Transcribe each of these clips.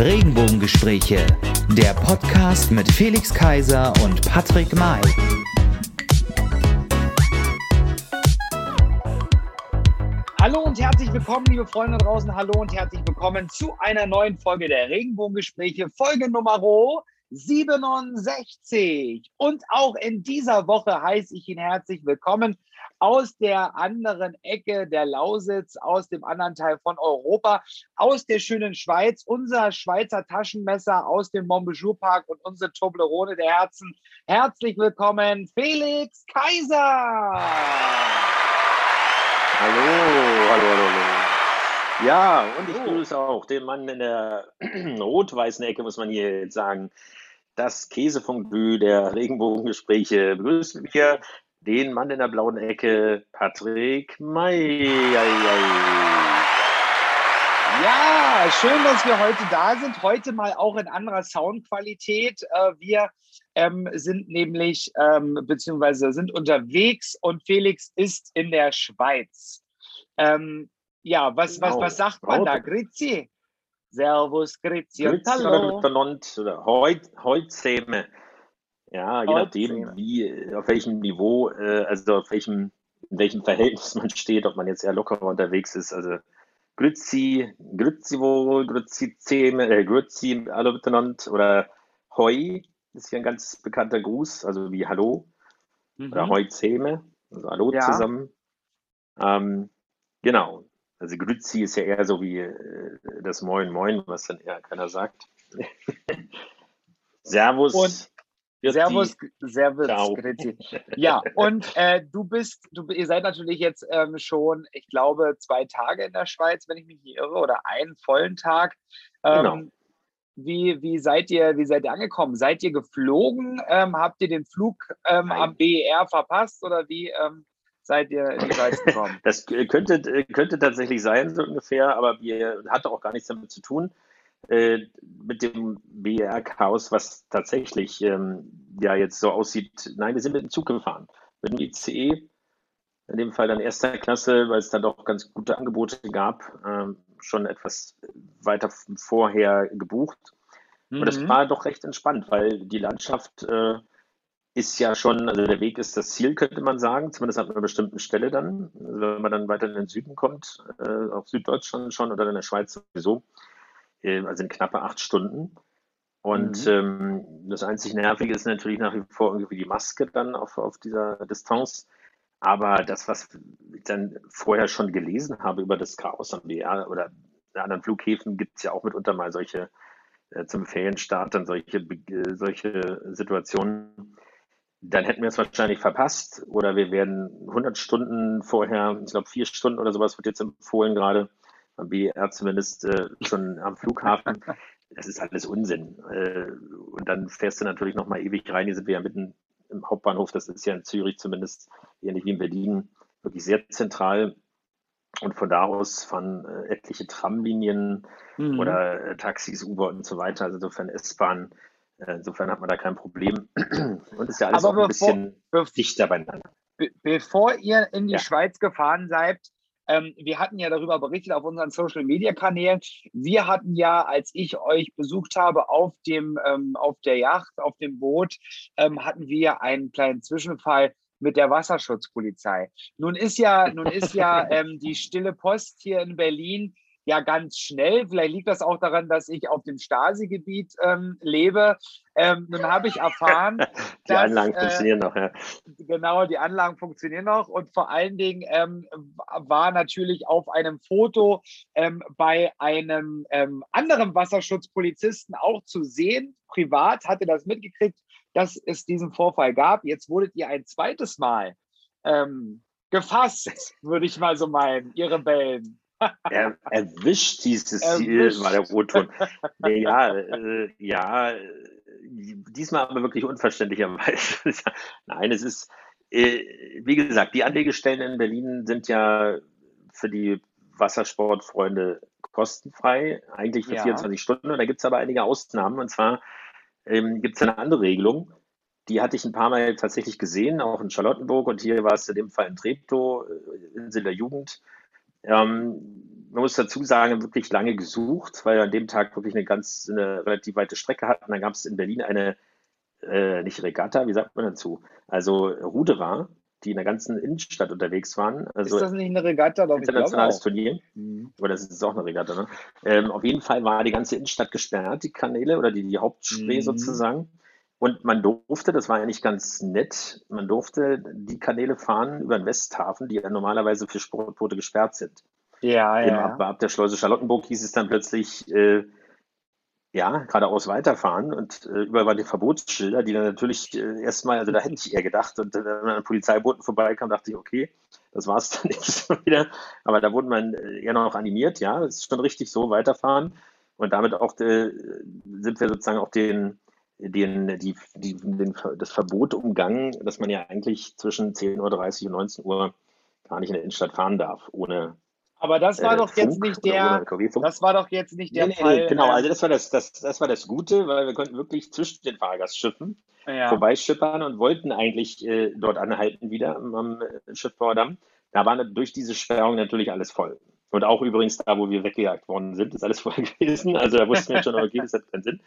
Regenbogengespräche, der Podcast mit Felix Kaiser und Patrick May. Hallo und herzlich willkommen, liebe Freunde da draußen. Hallo und herzlich willkommen zu einer neuen Folge der Regenbogengespräche, Folge Nummer 67. Und auch in dieser Woche heiße ich ihn herzlich willkommen aus der anderen Ecke der Lausitz, aus dem anderen Teil von Europa, aus der schönen Schweiz, unser Schweizer Taschenmesser aus dem Montbéjour Park und unsere Toblerone der Herzen. Herzlich willkommen, Felix Kaiser! Hallo, hallo, hallo, hallo. Ja, und ich grüße auch den Mann in der rot-weißen Ecke, muss man hier jetzt sagen. Das Käsefondue der Regenbogengespräche begrüßt mich hier den Mann in der blauen Ecke, Patrick May. Ja, schön, dass wir heute da sind. Heute mal auch in anderer Soundqualität. Äh, wir ähm, sind nämlich, ähm, beziehungsweise sind unterwegs und Felix ist in der Schweiz. Ähm, ja, was, genau. was, was sagt man da? Grüezi. Servus, Grüezi und Hallo. Heute, heute ja, je nachdem, wie, auf welchem Niveau, äh, also auf welchem, in welchem Verhältnis man steht, ob man jetzt eher locker unterwegs ist. Also Grüezi, Grüezi wohl, Grüezi Zeme, äh, Grüezi alle miteinander oder Hoi ist hier ein ganz bekannter Gruß, also wie Hallo mhm. oder Hoi Zeme, also Hallo ja. zusammen. Ähm, genau, also Grüezi ist ja eher so wie äh, das Moin Moin, was dann eher keiner sagt. Servus. Und Servus, Servus, Grüezi. Ja, und äh, du bist, du, ihr seid natürlich jetzt ähm, schon, ich glaube, zwei Tage in der Schweiz, wenn ich mich nicht irre, oder einen vollen Tag. Ähm, genau. Wie, wie, seid ihr, wie seid ihr angekommen? Seid ihr geflogen? Ähm, habt ihr den Flug ähm, am BER verpasst oder wie ähm, seid ihr in die Schweiz gekommen? Das könnte, könnte tatsächlich sein, so ungefähr, aber wir hatte auch gar nichts damit zu tun äh, mit dem BER-Chaos, was tatsächlich ähm, ja jetzt so aussieht. Nein, wir sind mit dem Zug gefahren, mit dem ICE, in dem Fall dann erster Klasse, weil es dann doch ganz gute Angebote gab, ähm, schon etwas weiter vorher gebucht. Mhm. Und das mhm. war doch recht entspannt, weil die Landschaft äh, ist ja schon, also der Weg ist das Ziel, könnte man sagen, zumindest an einer bestimmten Stelle dann. Also wenn man dann weiter in den Süden kommt, äh, auf Süddeutschland schon oder in der Schweiz sowieso, äh, also in knappe acht Stunden. Und mhm. ähm, das einzig Nervige ist natürlich nach wie vor irgendwie die Maske dann auf, auf dieser Distanz. Aber das, was ich dann vorher schon gelesen habe über das Chaos am BR oder in anderen Flughäfen, gibt es ja auch mitunter mal solche äh, zum Ferienstart dann solche, äh, solche Situationen. Dann hätten wir es wahrscheinlich verpasst oder wir werden 100 Stunden vorher, ich glaube vier Stunden oder sowas wird jetzt empfohlen gerade, am BR zumindest äh, schon am Flughafen. Das ist alles Unsinn. Äh, und dann fährst du natürlich noch mal ewig rein. Hier sind wir ja mitten im Hauptbahnhof. Das ist ja in Zürich zumindest ähnlich wie in Berlin wirklich sehr zentral. Und von da aus fahren äh, etliche Tramlinien mhm. oder äh, Taxis, Uber und so weiter. Also insofern S-Bahn. Äh, insofern hat man da kein Problem. Und ist ja alles Aber auch ein bevor, bisschen dichter beieinander. Be bevor ihr in die ja. Schweiz gefahren seid, ähm, wir hatten ja darüber berichtet auf unseren Social Media Kanälen. Wir hatten ja, als ich euch besucht habe auf dem, ähm, auf der Yacht, auf dem Boot, ähm, hatten wir einen kleinen Zwischenfall mit der Wasserschutzpolizei. Nun ist ja, nun ist ja ähm, die stille Post hier in Berlin ja ganz schnell. Vielleicht liegt das auch daran, dass ich auf dem Stasi-Gebiet ähm, lebe. Ähm, nun habe ich erfahren, die dass, Anlagen äh, funktionieren noch. Ja. Genau, die Anlagen funktionieren noch und vor allen Dingen ähm, war natürlich auf einem Foto ähm, bei einem ähm, anderen Wasserschutzpolizisten auch zu sehen. Privat hatte das mitgekriegt, dass es diesen Vorfall gab. Jetzt wurdet ihr ein zweites Mal ähm, gefasst, würde ich mal so meinen, ihr Rebellen. Er, erwischt dieses Ziel, war der Rotton. Ja, äh, ja, diesmal aber wirklich unverständlicherweise. Nein, es ist, äh, wie gesagt, die Anlegestellen in Berlin sind ja für die Wassersportfreunde kostenfrei, eigentlich für ja. 24 Stunden. Und da gibt es aber einige Ausnahmen. Und zwar ähm, gibt es eine andere Regelung. Die hatte ich ein paar Mal tatsächlich gesehen, auch in Charlottenburg. Und hier war es in dem Fall in Treptow, äh, Insel der Jugend ähm, man muss dazu sagen, wirklich lange gesucht, weil wir an dem Tag wirklich eine ganz, eine relativ weite Strecke hatten. Dann gab es in Berlin eine, äh, nicht Regatta, wie sagt man dazu? Also Ruderer, die in der ganzen Innenstadt unterwegs waren. Also ist das nicht eine Regatta? Doch, internationales Turnier. Mhm. Oder das ist auch eine Regatta, ne? Ähm, auf jeden Fall war die ganze Innenstadt gesperrt, die Kanäle oder die, die Hauptspree mhm. sozusagen. Und man durfte, das war eigentlich ganz nett, man durfte die Kanäle fahren über den Westhafen, die ja normalerweise für Sportboote gesperrt sind. Ja, ja. Ab, ab der Schleuse Charlottenburg hieß es dann plötzlich, äh, ja, geradeaus weiterfahren und äh, überall waren die Verbotsschilder, die dann natürlich äh, erstmal, also da hätte ich eher gedacht, und äh, wenn man an Polizeibooten vorbeikam, dachte ich, okay, das war es dann jetzt wieder. Aber da wurde man äh, eher noch animiert, ja, es ist schon richtig so, weiterfahren. Und damit auch äh, sind wir sozusagen auch den, den, die, die, den, das Verbot umgangen, dass man ja eigentlich zwischen 10.30 Uhr und 19 Uhr gar nicht in der Innenstadt fahren darf, ohne. Aber das war äh, doch jetzt nicht der. Das war doch jetzt nicht der nee, Fall. Nee, genau, ähm, also das war das, das, das war das Gute, weil wir konnten wirklich zwischen den Fahrgastschiffen ja. vorbeischippern und wollten eigentlich äh, dort anhalten wieder am, am Schiffbauerdamm. Da war durch diese Sperrung natürlich alles voll. Und auch übrigens da, wo wir weggejagt worden sind, ist alles voll gewesen. Also da wussten wir schon, okay, das hat keinen Sinn.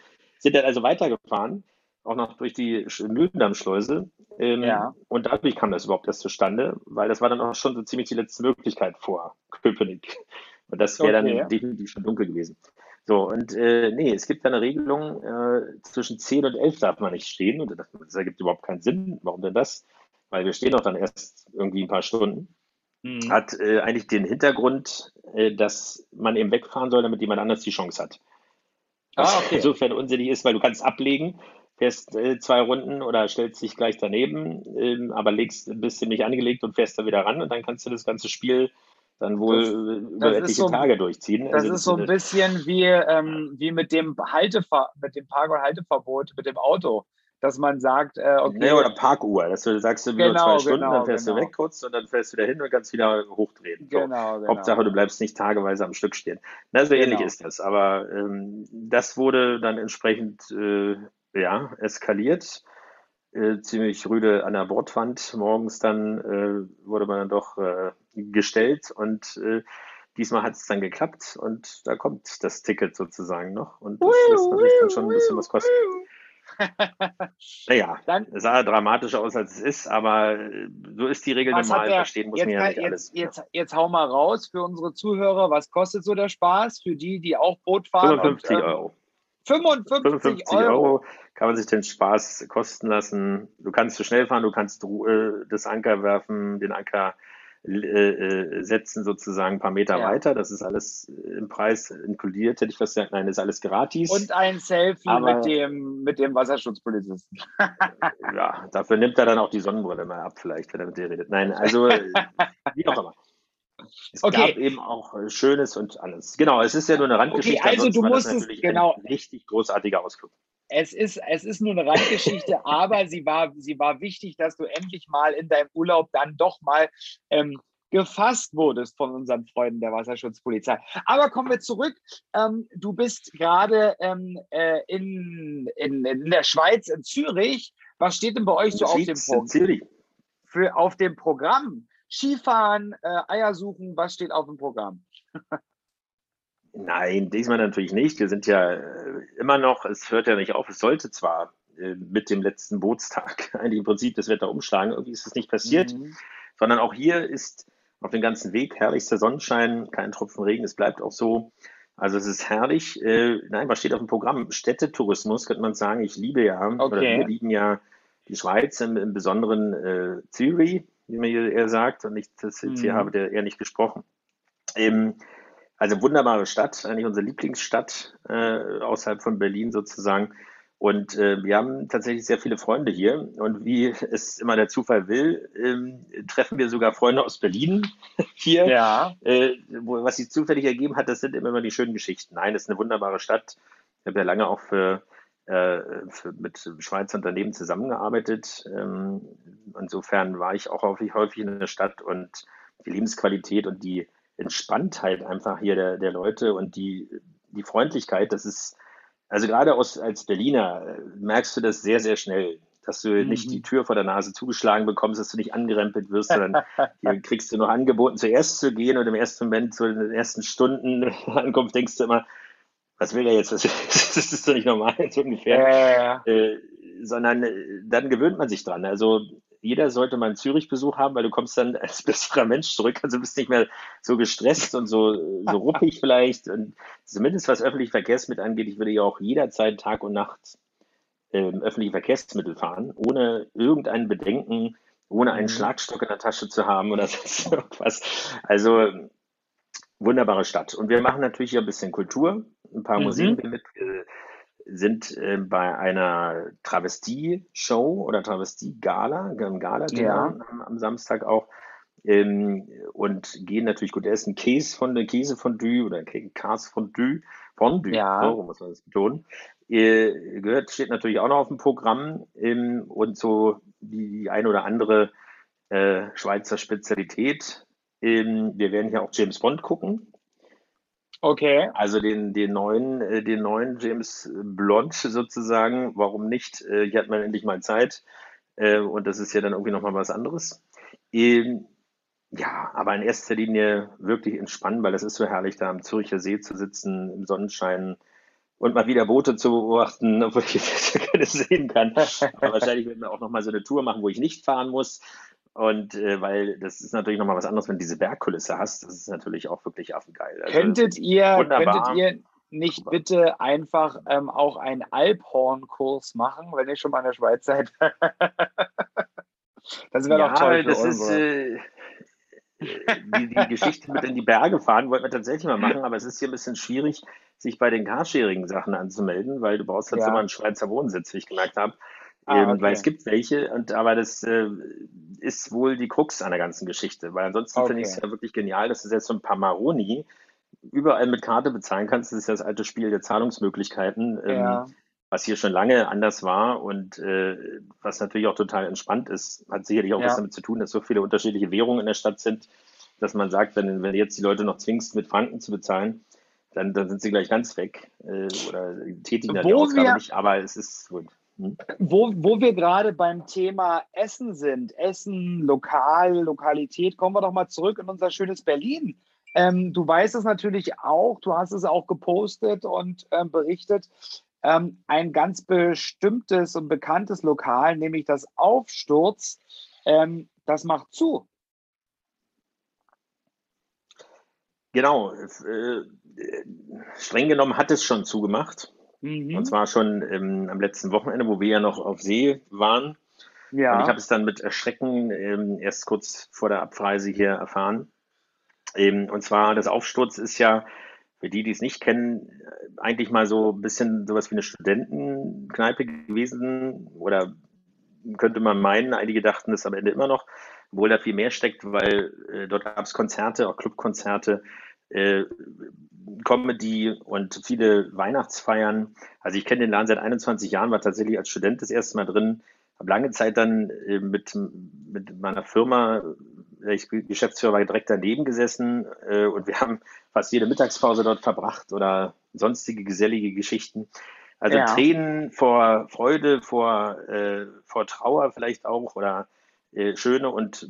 Sind dann also weitergefahren, auch noch durch die Mühlendammschleuse. Ähm, ja. Und dadurch kam das überhaupt erst zustande, weil das war dann auch schon so ziemlich die letzte Möglichkeit vor Köpenick. Und das wäre okay. dann definitiv schon dunkel gewesen. So, und äh, nee, es gibt da eine Regelung, äh, zwischen 10 und 11 darf man nicht stehen. Und das, das ergibt überhaupt keinen Sinn. Warum denn das? Weil wir stehen doch dann erst irgendwie ein paar Stunden. Mhm. Hat äh, eigentlich den Hintergrund, äh, dass man eben wegfahren soll, damit jemand anders die Chance hat. Was ah, okay. insofern unsinnig ist, weil du kannst ablegen, fährst äh, zwei Runden oder stellst dich gleich daneben, ähm, aber legst ein bisschen nicht angelegt und fährst da wieder ran und dann kannst du das ganze Spiel dann wohl das, äh, über das etliche so, Tage durchziehen. Das also, ist so ein bisschen wie, ähm, wie mit dem Haltever mit dem Park- und Halteverbot mit dem Auto dass man sagt, äh, okay. Nee, oder Parkuhr, dass du sagst, du genau, nur zwei Stunden, genau, dann fährst genau. du weg kurz und dann fährst du wieder hin und kannst wieder hochdrehen. So. Genau, genau. Hauptsache, du bleibst nicht tageweise am Stück stehen. Na, so ähnlich genau. ist das. Aber ähm, das wurde dann entsprechend äh, ja, eskaliert. Äh, ziemlich rüde an der Bordwand. Morgens dann äh, wurde man dann doch äh, gestellt und äh, diesmal hat es dann geklappt und da kommt das Ticket sozusagen noch und das lässt natürlich dann schon ein bisschen was kosten. naja, dann, es sah dramatischer aus, als es ist, aber äh, so ist die Regel normal. Der, Verstehen muss jetzt, man ja nicht jetzt, alles. Jetzt, jetzt hau mal raus für unsere Zuhörer, was kostet so der Spaß für die, die auch Boot fahren? 55 und, ähm, Euro. 55, 55 Euro. Euro. kann man sich den Spaß kosten lassen. Du kannst zu schnell fahren, du kannst äh, das Anker werfen, den Anker äh, äh, setzen sozusagen ein paar Meter ja. weiter. Das ist alles im Preis inkludiert, hätte ich fast gesagt. Nein, ist alles gratis. Und ein Selfie Aber, mit, dem, mit dem Wasserschutzpolizisten. ja, dafür nimmt er dann auch die Sonnenbrille mal ab, vielleicht, wenn er mit dir redet. Nein, also wie auch immer. Es okay. gab eben auch Schönes und alles. Genau, es ist ja nur eine Randgeschichte. Okay, also du musstest, genau. Ein richtig großartiger Ausflug es ist, es ist nur eine Randgeschichte, aber sie war, sie war wichtig, dass du endlich mal in deinem Urlaub dann doch mal ähm, gefasst wurdest von unseren Freunden der Wasserschutzpolizei. Aber kommen wir zurück. Ähm, du bist gerade ähm, äh, in, in, in der Schweiz, in Zürich. Was steht denn bei euch so auf dem Punkt? Zürich. Für, auf dem Programm? Skifahren, äh, Eier suchen, was steht auf dem Programm? Nein, diesmal natürlich nicht. Wir sind ja äh, immer noch, es hört ja nicht auf, es sollte zwar äh, mit dem letzten Bootstag eigentlich im Prinzip das Wetter umschlagen, irgendwie ist es nicht passiert, mhm. sondern auch hier ist auf dem ganzen Weg herrlichster Sonnenschein, kein Tropfen Regen, es bleibt auch so. Also es ist herrlich. Äh, nein, was steht auf dem Programm? Städtetourismus, könnte man sagen. Ich liebe ja, okay. oder wir lieben ja die Schweiz, im, im Besonderen äh, Zürich, wie man hier eher sagt, und ich das jetzt mhm. hier habe der eher nicht gesprochen. Ähm, also wunderbare Stadt, eigentlich unsere Lieblingsstadt äh, außerhalb von Berlin sozusagen. Und äh, wir haben tatsächlich sehr viele Freunde hier. Und wie es immer der Zufall will, ähm, treffen wir sogar Freunde aus Berlin hier. Ja. Äh, wo, was sich zufällig ergeben hat, das sind immer die schönen Geschichten. Nein, es ist eine wunderbare Stadt. Ich habe ja lange auch für, äh, für mit Schweizer Unternehmen zusammengearbeitet. Ähm, insofern war ich auch häufig, häufig in der Stadt und die Lebensqualität und die Entspanntheit einfach hier der, der Leute und die, die Freundlichkeit, das ist, also gerade aus, als Berliner äh, merkst du das sehr, sehr schnell. dass du mhm. nicht die Tür vor der Nase zugeschlagen bekommst, dass du nicht angerempelt wirst, sondern hier kriegst du noch angeboten, zuerst zu gehen und im ersten Moment, so in den ersten Stunden Ankunft, denkst du immer, was will er jetzt? Das, das ist doch nicht normal, so ungefähr. Ja, äh, sondern äh, dann gewöhnt man sich dran. Also jeder sollte mal einen Zürich-Besuch haben, weil du kommst dann als besserer Mensch zurück, also bist nicht mehr so gestresst und so, so ruppig vielleicht. Und zumindest was öffentliche Verkehrsmittel angeht, ich würde ja auch jederzeit Tag und Nacht ähm, öffentliche Verkehrsmittel fahren, ohne irgendein Bedenken, ohne einen mhm. Schlagstock in der Tasche zu haben oder sonst irgendwas. Also wunderbare Stadt. Und wir machen natürlich hier ein bisschen Kultur, ein paar mhm. Museen mit. Sind äh, bei einer Travestie-Show oder Travestie-Gala, Gala ja. am, am, Samstag auch. Ähm, und gehen natürlich gut essen. Käse von der Käsefondue oder Käse Fondue, Fondue, ja. so muss man das betonen. Äh, gehört, steht natürlich auch noch auf dem Programm ähm, und so die, die ein oder andere äh, Schweizer Spezialität. Ähm, wir werden hier auch James Bond gucken. Okay. Also den, den neuen, äh, den neuen James Blond sozusagen. Warum nicht? Äh, hier hat man endlich mal Zeit. Äh, und das ist ja dann irgendwie nochmal was anderes. Ähm, ja, aber in erster Linie wirklich entspannen, weil das ist so herrlich, da am Zürcher See zu sitzen, im Sonnenschein und mal wieder Boote zu beobachten, obwohl ich jetzt keine sehen kann. Aber wahrscheinlich werden wir auch nochmal so eine Tour machen, wo ich nicht fahren muss. Und äh, weil das ist natürlich nochmal was anderes, wenn du diese Bergkulisse hast. Das ist natürlich auch wirklich affengeil. Also, könntet, ihr, könntet ihr nicht bitte einfach ähm, auch einen Alphornkurs machen, wenn ihr schon mal in der Schweiz seid? das wäre ja, doch toll. das ist, äh, die, die Geschichte mit in die Berge fahren wollten wir tatsächlich mal machen, aber es ist hier ein bisschen schwierig, sich bei den Carsharing-Sachen anzumelden, weil du brauchst jetzt ja. immer einen Schweizer Wohnsitz, wie ich gemerkt habe. Ah, okay. Weil es gibt welche, und aber das äh, ist wohl die Krux an der ganzen Geschichte. Weil ansonsten okay. finde ich es ja wirklich genial, dass du selbst so ein paar Maroni überall mit Karte bezahlen kannst. Das ist ja das alte Spiel der Zahlungsmöglichkeiten, ähm, ja. was hier schon lange anders war und äh, was natürlich auch total entspannt ist. Hat sicherlich auch ja. was damit zu tun, dass so viele unterschiedliche Währungen in der Stadt sind, dass man sagt, wenn, wenn du jetzt die Leute noch zwingst, mit Franken zu bezahlen, dann, dann sind sie gleich ganz weg äh, oder tätigen dann die Ausgabe nicht, aber es ist gut. Hm? Wo, wo wir gerade beim Thema Essen sind, Essen, Lokal, Lokalität, kommen wir doch mal zurück in unser schönes Berlin. Ähm, du weißt es natürlich auch, du hast es auch gepostet und ähm, berichtet. Ähm, ein ganz bestimmtes und bekanntes Lokal, nämlich das Aufsturz, ähm, das macht zu. Genau, äh, streng genommen hat es schon zugemacht. Mhm. Und zwar schon ähm, am letzten Wochenende, wo wir ja noch auf See waren. Ja. Und ich habe es dann mit Erschrecken ähm, erst kurz vor der Abreise hier erfahren. Ähm, und zwar, das Aufsturz ist ja, für die, die es nicht kennen, eigentlich mal so ein bisschen sowas wie eine Studentenkneipe gewesen. Oder könnte man meinen, einige dachten es am Ende immer noch, obwohl da viel mehr steckt, weil äh, dort gab es Konzerte, auch Clubkonzerte, äh, Comedy und viele Weihnachtsfeiern. Also ich kenne den Laden seit 21 Jahren, war tatsächlich als Student das erste Mal drin, habe lange Zeit dann äh, mit, mit meiner Firma, ich Geschäftsführer war direkt daneben gesessen äh, und wir haben fast jede Mittagspause dort verbracht oder sonstige gesellige Geschichten. Also ja. Tränen vor Freude, vor, äh, vor Trauer vielleicht auch oder äh, schöne und äh,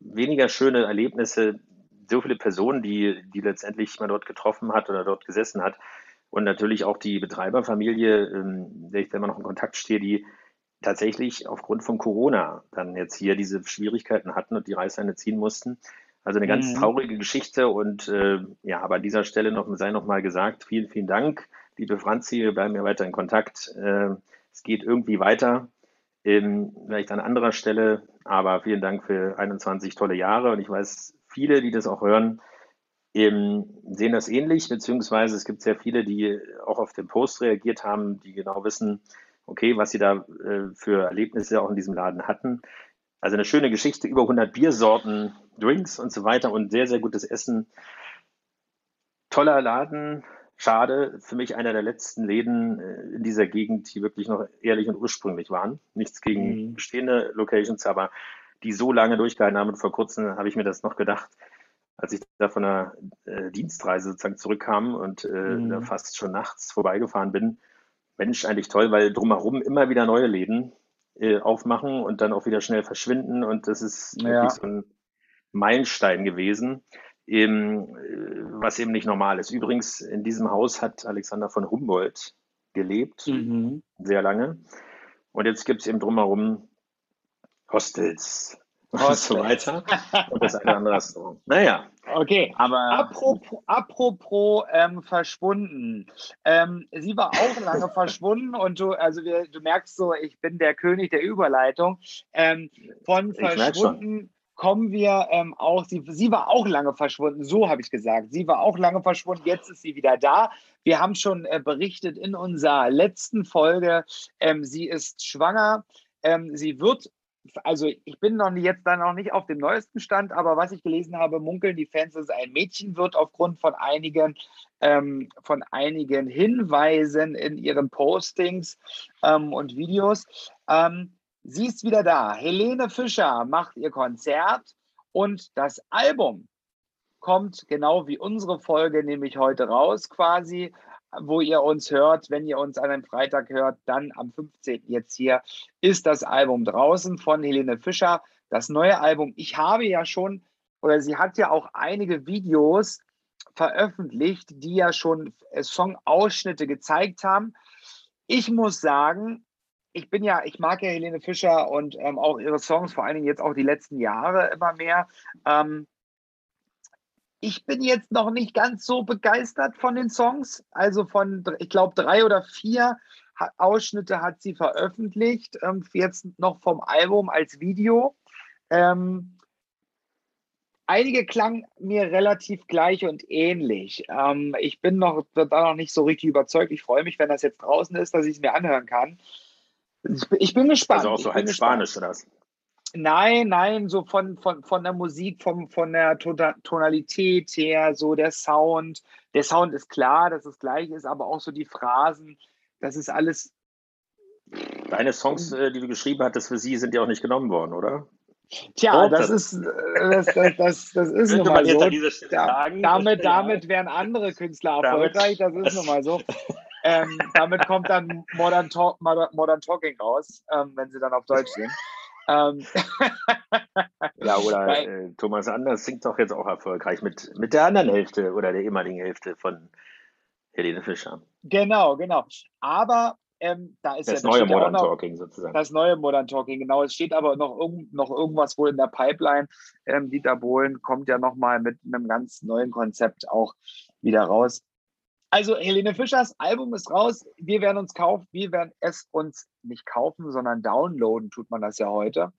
weniger schöne Erlebnisse, so viele Personen, die, die letztendlich man dort getroffen hat oder dort gesessen hat. Und natürlich auch die Betreiberfamilie, ähm, der ich da immer noch in Kontakt stehe, die tatsächlich aufgrund von Corona dann jetzt hier diese Schwierigkeiten hatten und die Reißleine ziehen mussten. Also eine ganz mhm. traurige Geschichte und äh, ja, aber an dieser Stelle noch sei noch mal gesagt, vielen, vielen Dank, liebe Franzi, wir bleiben ja weiter in Kontakt. Äh, es geht irgendwie weiter, ähm, vielleicht an anderer Stelle, aber vielen Dank für 21 tolle Jahre und ich weiß, viele, die das auch hören, eben sehen das ähnlich, beziehungsweise es gibt sehr viele, die auch auf den Post reagiert haben, die genau wissen, okay, was sie da äh, für Erlebnisse auch in diesem Laden hatten. Also eine schöne Geschichte, über 100 Biersorten, Drinks und so weiter und sehr, sehr gutes Essen. Toller Laden, schade, für mich einer der letzten Läden äh, in dieser Gegend, die wirklich noch ehrlich und ursprünglich waren. Nichts gegen mhm. bestehende Locations, aber die so lange durchgehalten haben. Und vor kurzem habe ich mir das noch gedacht, als ich da von einer äh, Dienstreise sozusagen zurückkam und äh, mhm. fast schon nachts vorbeigefahren bin. Mensch, eigentlich toll, weil drumherum immer wieder neue Läden. äh, aufmachen und dann auch wieder schnell verschwinden. Und das ist ja. wirklich so ein Meilenstein gewesen, eben, äh, was eben nicht normal ist. Übrigens, in diesem Haus hat Alexander von Humboldt gelebt, mhm. sehr lange. Und jetzt gibt es eben drumherum Hostels, und so weiter. Und das eine andere Restaurant. Naja. Okay, aber. Apropos, apropos ähm, verschwunden. Ähm, sie war auch lange verschwunden und du, also wir, du merkst so, ich bin der König der Überleitung. Ähm, von verschwunden kommen wir ähm, auch, sie, sie war auch lange verschwunden, so habe ich gesagt. Sie war auch lange verschwunden, jetzt ist sie wieder da. Wir haben schon äh, berichtet in unserer letzten Folge, ähm, sie ist schwanger. Ähm, sie wird also ich bin noch nicht, jetzt dann noch nicht auf dem neuesten Stand, aber was ich gelesen habe, munkeln die Fans, dass ein Mädchen wird aufgrund von einigen, ähm, von einigen Hinweisen in ihren Postings ähm, und Videos. Ähm, sie ist wieder da. Helene Fischer macht ihr Konzert und das Album kommt genau wie unsere Folge nämlich heute raus quasi wo ihr uns hört, wenn ihr uns an einem Freitag hört, dann am 15. jetzt hier ist das Album draußen von Helene Fischer. Das neue Album. Ich habe ja schon, oder sie hat ja auch einige Videos veröffentlicht, die ja schon Songausschnitte gezeigt haben. Ich muss sagen, ich bin ja, ich mag ja Helene Fischer und ähm, auch ihre Songs, vor allen Dingen jetzt auch die letzten Jahre immer mehr. Ähm, ich bin jetzt noch nicht ganz so begeistert von den Songs. Also von, ich glaube, drei oder vier Ausschnitte hat sie veröffentlicht, ähm, jetzt noch vom Album als Video. Ähm, einige klangen mir relativ gleich und ähnlich. Ähm, ich bin noch, da noch nicht so richtig überzeugt. Ich freue mich, wenn das jetzt draußen ist, dass ich es mir anhören kann. Ich, bin gespannt. Also auch so halb Spanisch oder was? Nein, nein, so von, von, von der Musik, vom, von der Tonalität her, so der Sound. Der Sound ist klar, dass es gleich ist, aber auch so die Phrasen, das ist alles. Deine Songs, äh, die du geschrieben hattest für sie, sind ja auch nicht genommen worden, oder? Tja, das ist, äh, das, das, das, das ist nun mal so. Da, damit, damit wären andere Künstler erfolgreich, das ist nun mal so. Ähm, damit kommt dann Modern Talking raus, ähm, wenn sie dann auf Deutsch sind. Ähm. ja, oder äh, Thomas Anders singt doch jetzt auch erfolgreich mit, mit der anderen Hälfte oder der ehemaligen Hälfte von Helene Fischer. Genau, genau. Aber ähm, da ist das ja das neue Modern noch, Talking sozusagen. Das neue Modern Talking, genau. Es steht aber noch, irgend, noch irgendwas wohl in der Pipeline. Ähm, Dieter Bohlen kommt ja nochmal mit einem ganz neuen Konzept auch wieder raus. Also Helene Fischers Album ist raus. Wir werden uns kaufen. Wir werden es uns nicht kaufen, sondern downloaden tut man das ja heute.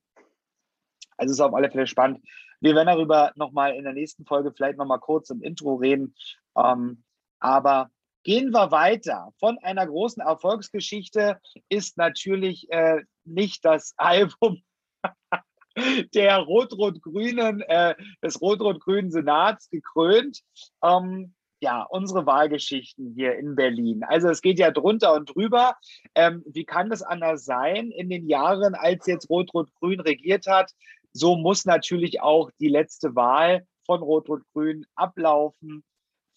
Also ist auf alle Fälle spannend. Wir werden darüber nochmal in der nächsten Folge vielleicht nochmal kurz im Intro reden. Ähm, aber gehen wir weiter. Von einer großen Erfolgsgeschichte ist natürlich äh, nicht das Album der Rot-Rot-Grünen, äh, des Rot-Rot-Grünen Senats gekrönt. Ähm, ja, unsere Wahlgeschichten hier in Berlin. Also es geht ja drunter und drüber. Ähm, wie kann das anders sein in den Jahren, als jetzt Rot-Rot-Grün regiert hat? So muss natürlich auch die letzte Wahl von Rot-Rot-Grün ablaufen.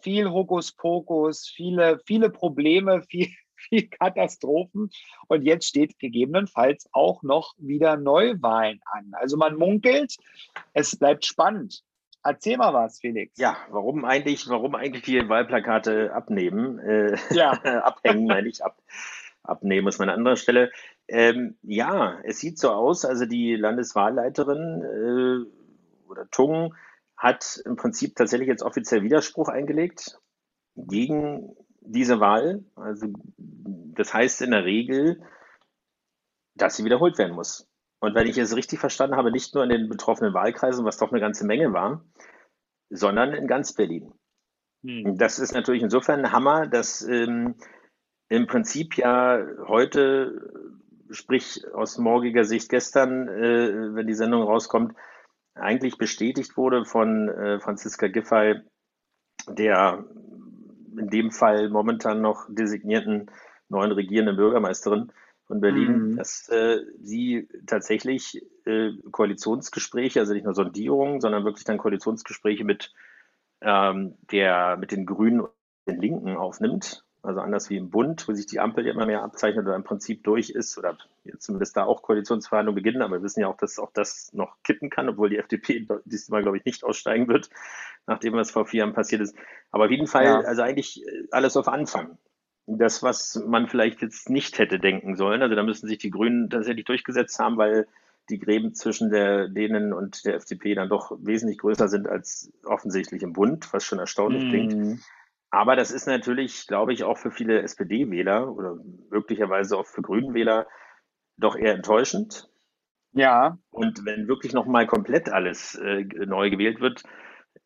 Viel Hokuspokus, viele, viele Probleme, viel, viel Katastrophen. Und jetzt steht gegebenenfalls auch noch wieder Neuwahlen an. Also man munkelt, es bleibt spannend. Erzähl mal was, Felix. Ja, warum eigentlich, warum eigentlich die Wahlplakate abnehmen? Äh, ja. abhängen, meine ich, ab, abnehmen ist meine andere Stelle. Ähm, ja, es sieht so aus, also die Landeswahlleiterin äh, oder Tung hat im Prinzip tatsächlich jetzt offiziell Widerspruch eingelegt gegen diese Wahl. Also das heißt in der Regel, dass sie wiederholt werden muss. Und wenn ich es richtig verstanden habe, nicht nur in den betroffenen Wahlkreisen, was doch eine ganze Menge war, sondern in ganz Berlin. Hm. Das ist natürlich insofern ein Hammer, dass ähm, im Prinzip ja heute, sprich aus morgiger Sicht gestern, äh, wenn die Sendung rauskommt, eigentlich bestätigt wurde von äh, Franziska Giffey, der in dem Fall momentan noch designierten neuen regierenden Bürgermeisterin, von Berlin, mhm. dass äh, sie tatsächlich äh, Koalitionsgespräche, also nicht nur Sondierungen, sondern wirklich dann Koalitionsgespräche mit, ähm, der, mit den Grünen und den Linken aufnimmt. Also anders wie im Bund, wo sich die Ampel immer mehr abzeichnet oder im Prinzip durch ist oder jetzt zumindest da auch Koalitionsverhandlungen beginnen. Aber wir wissen ja auch, dass auch das noch kippen kann, obwohl die FDP diesmal, glaube ich, nicht aussteigen wird, nachdem was vor vier Jahren passiert ist. Aber auf jeden Fall, ja. also eigentlich äh, alles auf Anfang. Das, was man vielleicht jetzt nicht hätte denken sollen. Also da müssen sich die Grünen tatsächlich durchgesetzt haben, weil die Gräben zwischen der, denen und der FDP dann doch wesentlich größer sind als offensichtlich im Bund, was schon erstaunlich mm. klingt. Aber das ist natürlich, glaube ich, auch für viele SPD-Wähler oder möglicherweise auch für Grünen-Wähler doch eher enttäuschend. Ja. Und wenn wirklich nochmal komplett alles äh, neu gewählt wird,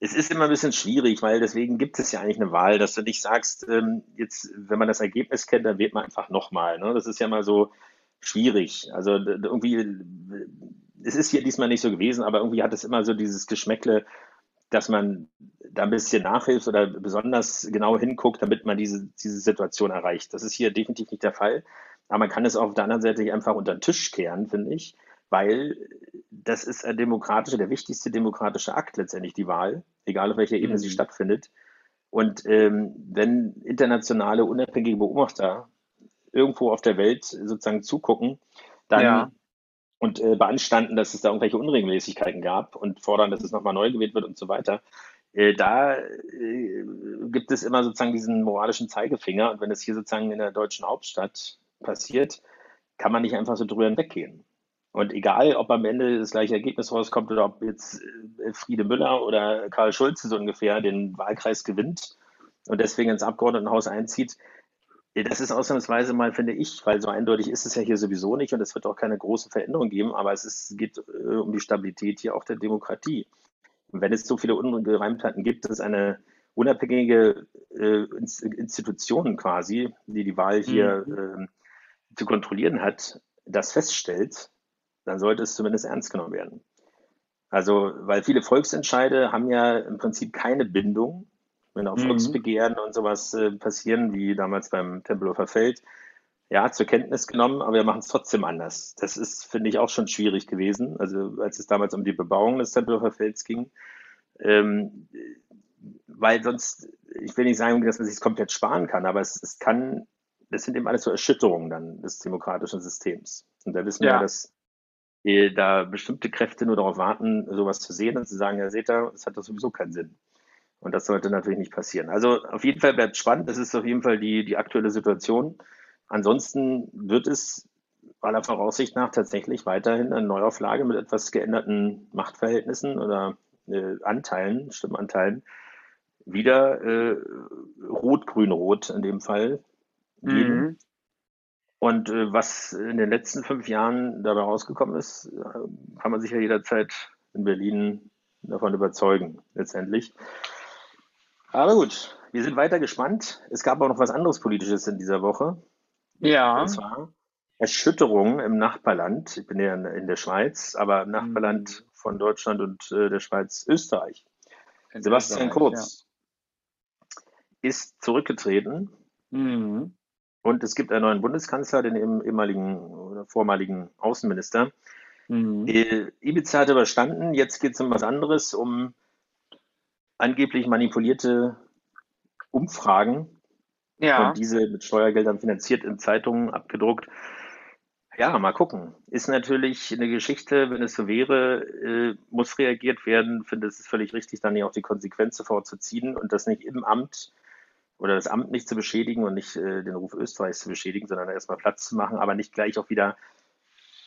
es ist immer ein bisschen schwierig, weil deswegen gibt es ja eigentlich eine Wahl, dass du nicht sagst, ähm, jetzt, wenn man das Ergebnis kennt, dann wählt man einfach nochmal. Ne? Das ist ja mal so schwierig. Also irgendwie, es ist hier diesmal nicht so gewesen, aber irgendwie hat es immer so dieses Geschmäckle, dass man da ein bisschen nachhilft oder besonders genau hinguckt, damit man diese, diese Situation erreicht. Das ist hier definitiv nicht der Fall. Aber man kann es auch auf der anderen Seite einfach unter den Tisch kehren, finde ich, weil das ist ein demokratischer, der wichtigste demokratische Akt letztendlich, die Wahl, egal auf welcher Ebene mhm. sie stattfindet. Und ähm, wenn internationale unabhängige Beobachter irgendwo auf der Welt sozusagen zugucken, dann ja und äh, beanstanden, dass es da irgendwelche Unregelmäßigkeiten gab und fordern, dass es nochmal neu gewählt wird und so weiter. Äh, da äh, gibt es immer sozusagen diesen moralischen Zeigefinger. Und wenn es hier sozusagen in der deutschen Hauptstadt passiert, kann man nicht einfach so drüber hinweggehen. Und egal, ob am Ende das gleiche Ergebnis rauskommt oder ob jetzt äh, Friede Müller oder Karl Schulze so ungefähr den Wahlkreis gewinnt und deswegen ins Abgeordnetenhaus einzieht, das ist ausnahmsweise mal, finde ich, weil so eindeutig ist es ja hier sowieso nicht und es wird auch keine große Veränderung geben, aber es ist, geht äh, um die Stabilität hier auch der Demokratie. Und wenn es so viele Ungereimtheiten gibt, dass eine unabhängige äh, Institution quasi, die die Wahl hier mhm. äh, zu kontrollieren hat, das feststellt, dann sollte es zumindest ernst genommen werden. Also, weil viele Volksentscheide haben ja im Prinzip keine Bindung wenn auch mhm. Volksbegehren und sowas äh, passieren, wie damals beim Tempelhofer Feld, ja, zur Kenntnis genommen, aber wir machen es trotzdem anders. Das ist, finde ich, auch schon schwierig gewesen. Also als es damals um die Bebauung des Tempelhofer Felds ging, ähm, weil sonst, ich will nicht sagen, dass man sich komplett sparen kann, aber es, es kann, das sind eben alles so Erschütterungen dann des demokratischen Systems. Und da wissen ja. wir, dass da bestimmte Kräfte nur darauf warten, sowas zu sehen und zu sagen, ja, seht ihr, es hat doch sowieso keinen Sinn. Und das sollte natürlich nicht passieren. Also auf jeden Fall bleibt spannend. Das ist auf jeden Fall die, die aktuelle Situation. Ansonsten wird es aller Voraussicht nach tatsächlich weiterhin eine Neuauflage mit etwas geänderten Machtverhältnissen oder äh, Anteilen, Stimmanteilen, wieder äh, rot-grün-rot in dem Fall geben. Mhm. Und äh, was in den letzten fünf Jahren dabei rausgekommen ist, äh, kann man sich ja jederzeit in Berlin davon überzeugen, letztendlich. Aber gut, wir sind weiter gespannt. Es gab auch noch was anderes Politisches in dieser Woche. Ja. Und zwar Erschütterung im Nachbarland. Ich bin ja in der Schweiz, aber im Nachbarland mhm. von Deutschland und äh, der Schweiz Österreich. In Sebastian Österreich, Kurz ja. ist zurückgetreten. Mhm. Und es gibt einen neuen Bundeskanzler, den ehemaligen oder vormaligen Außenminister. Mhm. Äh, Ibiza hat überstanden. Jetzt geht es um was anderes, um angeblich manipulierte Umfragen ja. und diese mit Steuergeldern finanziert in Zeitungen abgedruckt. Ja, mal gucken. Ist natürlich eine Geschichte, wenn es so wäre, äh, muss reagiert werden. Ich finde, es ist völlig richtig, dann ja auch die Konsequenzen vorzuziehen und das nicht im Amt oder das Amt nicht zu beschädigen und nicht äh, den Ruf Österreichs zu beschädigen, sondern erstmal Platz zu machen, aber nicht gleich auch wieder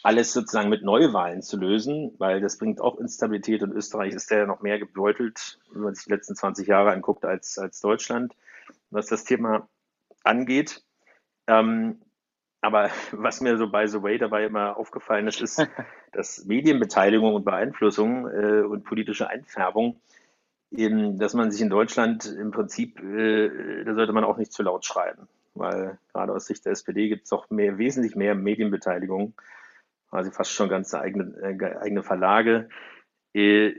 alles sozusagen mit Neuwahlen zu lösen, weil das bringt auch Instabilität und Österreich ist ja noch mehr gebeutelt, wenn man sich die letzten 20 Jahre anguckt, als, als Deutschland, was das Thema angeht. Ähm, aber was mir so by the way dabei immer aufgefallen ist, ist, dass Medienbeteiligung und Beeinflussung äh, und politische Einfärbung, eben, dass man sich in Deutschland im Prinzip, äh, da sollte man auch nicht zu laut schreiben, weil gerade aus Sicht der SPD gibt es auch mehr, wesentlich mehr Medienbeteiligung quasi fast schon ganz eigene, äh, eigene Verlage, äh,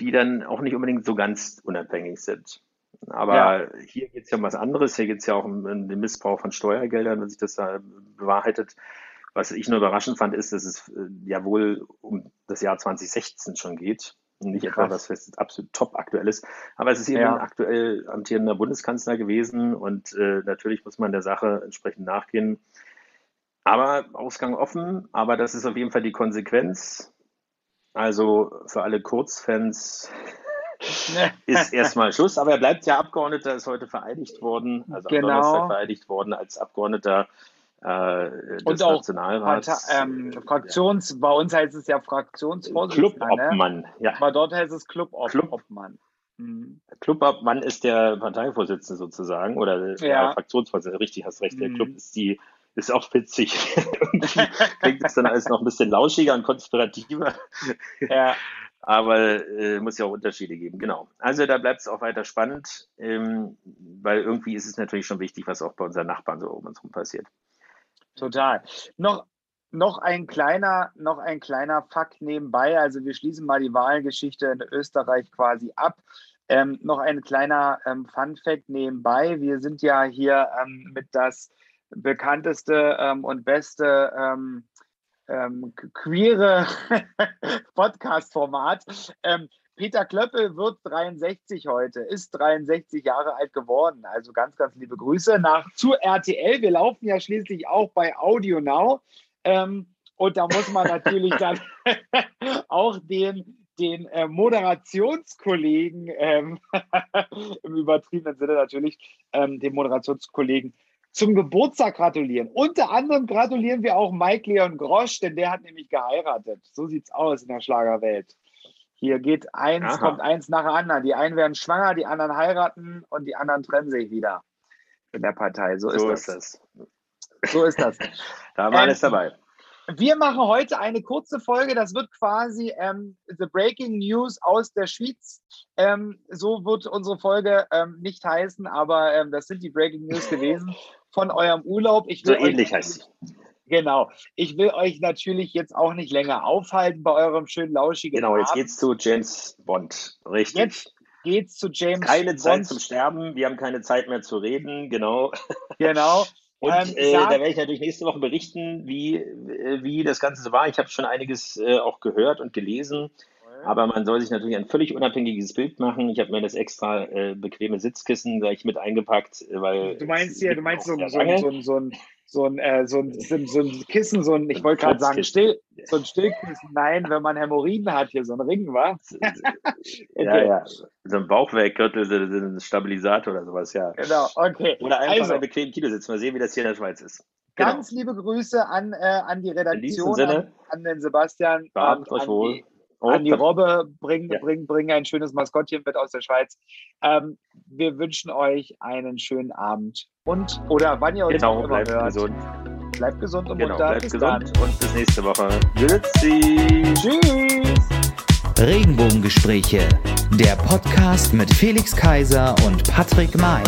die dann auch nicht unbedingt so ganz unabhängig sind. Aber ja. hier geht es ja um was anderes. Hier geht es ja auch um, um, den Missbrauch von Steuergeldern, wenn sich das da bewahrheitet. Was ich nur überraschend fand, ist, dass es äh, ja wohl um das Jahr 2016 schon geht. Nicht Krass. etwa was absolut top aktuell ist. Aber es ist eben ja. ein aktuell amtierender Bundeskanzler gewesen und äh, natürlich muss man der Sache entsprechend nachgehen. Aber Ausgang offen, aber das ist auf jeden Fall die Konsequenz. Also für alle Kurzfans ist erstmal Schluss. Aber er bleibt ja Abgeordneter, ist heute vereidigt worden, also genau. am Donnerstag vereidigt worden als Abgeordneter des Und auch Nationalrats. Ähm, Fraktions, bei uns heißt es ja Fraktionsvorsitzender. Clubobmann, ne? ja. Aber dort heißt es Clubobmann. Club mhm. Clubobmann ist der Parteivorsitzende sozusagen oder der ja. Fraktionsvorsitzende. Richtig, hast recht. Der mhm. Club ist die ist auch witzig. klingt es dann alles noch ein bisschen lauschiger und konspirativer. Ja. Aber äh, muss ja auch Unterschiede geben, genau. Also da bleibt es auch weiter spannend, ähm, weil irgendwie ist es natürlich schon wichtig, was auch bei unseren Nachbarn so um uns herum passiert. Total. Noch, noch ein kleiner, noch ein kleiner Fakt nebenbei. Also wir schließen mal die Wahlgeschichte in Österreich quasi ab. Ähm, noch ein kleiner ähm, Fun Fact nebenbei. Wir sind ja hier ähm, mit das bekannteste ähm, und beste ähm, ähm, queere Podcast-Format. Peter Klöppel wird 63 heute, ist 63 Jahre alt geworden. Also ganz, ganz liebe Grüße nach zu RTL. Wir laufen ja schließlich auch bei Audio Now. Ähm, und da muss man natürlich dann auch den den äh, Moderationskollegen, ähm, im übertriebenen Sinne natürlich, ähm, den Moderationskollegen zum Geburtstag gratulieren. Unter anderem gratulieren wir auch Mike Leon Grosch, denn der hat nämlich geheiratet. So sieht's aus in der Schlagerwelt. Hier geht eins, Aha. kommt eins nach dem anderen. Die einen werden schwanger, die anderen heiraten und die anderen trennen sich wieder in der Partei. So, so ist, das. das. So ist das. da war alles ähm, dabei. Wir machen heute eine kurze Folge. Das wird quasi ähm, The Breaking News aus der Schweiz. Ähm, so wird unsere Folge ähm, nicht heißen, aber ähm, das sind die Breaking News gewesen von eurem Urlaub. Ich so ähnlich heißt sie. Genau. Ich will euch natürlich jetzt auch nicht länger aufhalten bei eurem schönen lauschigen Genau, jetzt Abend. geht's zu James Bond. Richtig. Jetzt geht's zu James keine Bond. Keine Zeit zum Sterben. Wir haben keine Zeit mehr zu reden. Genau. Genau. Und ähm, äh, da werde ich natürlich nächste Woche berichten, wie, äh, wie das Ganze so war. Ich habe schon einiges äh, auch gehört und gelesen. Aber man soll sich natürlich ein völlig unabhängiges Bild machen. Ich habe mir das extra äh, bequeme Sitzkissen gleich mit eingepackt, weil. Du meinst hier, du meinst so, so, so, so, ein, so, ein, äh, so, ein, so ein Kissen, so ein, ich wollte gerade sagen, still, so ein Stillkissen. Nein, wenn man Hämorrhoiden hat, hier so ein Ring, war. okay. Ja, ja. So ein Bauchwerkgürtel, so ein Stabilisator oder sowas, ja. Genau, okay. Oder einfach also, einen bequemen Kilo sitzen. Mal sehen, wie das hier in der Schweiz ist. Ganz genau. liebe Grüße an, äh, an die Redaktion, an, an, den Sebastian. Behabt euch wohl. Die, Oh, an die Robbe, bringen, ja. bringen, bringen ein schönes Maskottchen mit aus der Schweiz. Ähm, wir wünschen euch einen schönen Abend und oder wann ihr uns genau, auch immer bleibt hört. Gesund. Bleibt gesund und genau, munter. Bleibt bis gesund dann. und bis nächste Woche. Grüezi. Tschüss. Regenbogengespräche, der Podcast mit Felix Kaiser und Patrick May.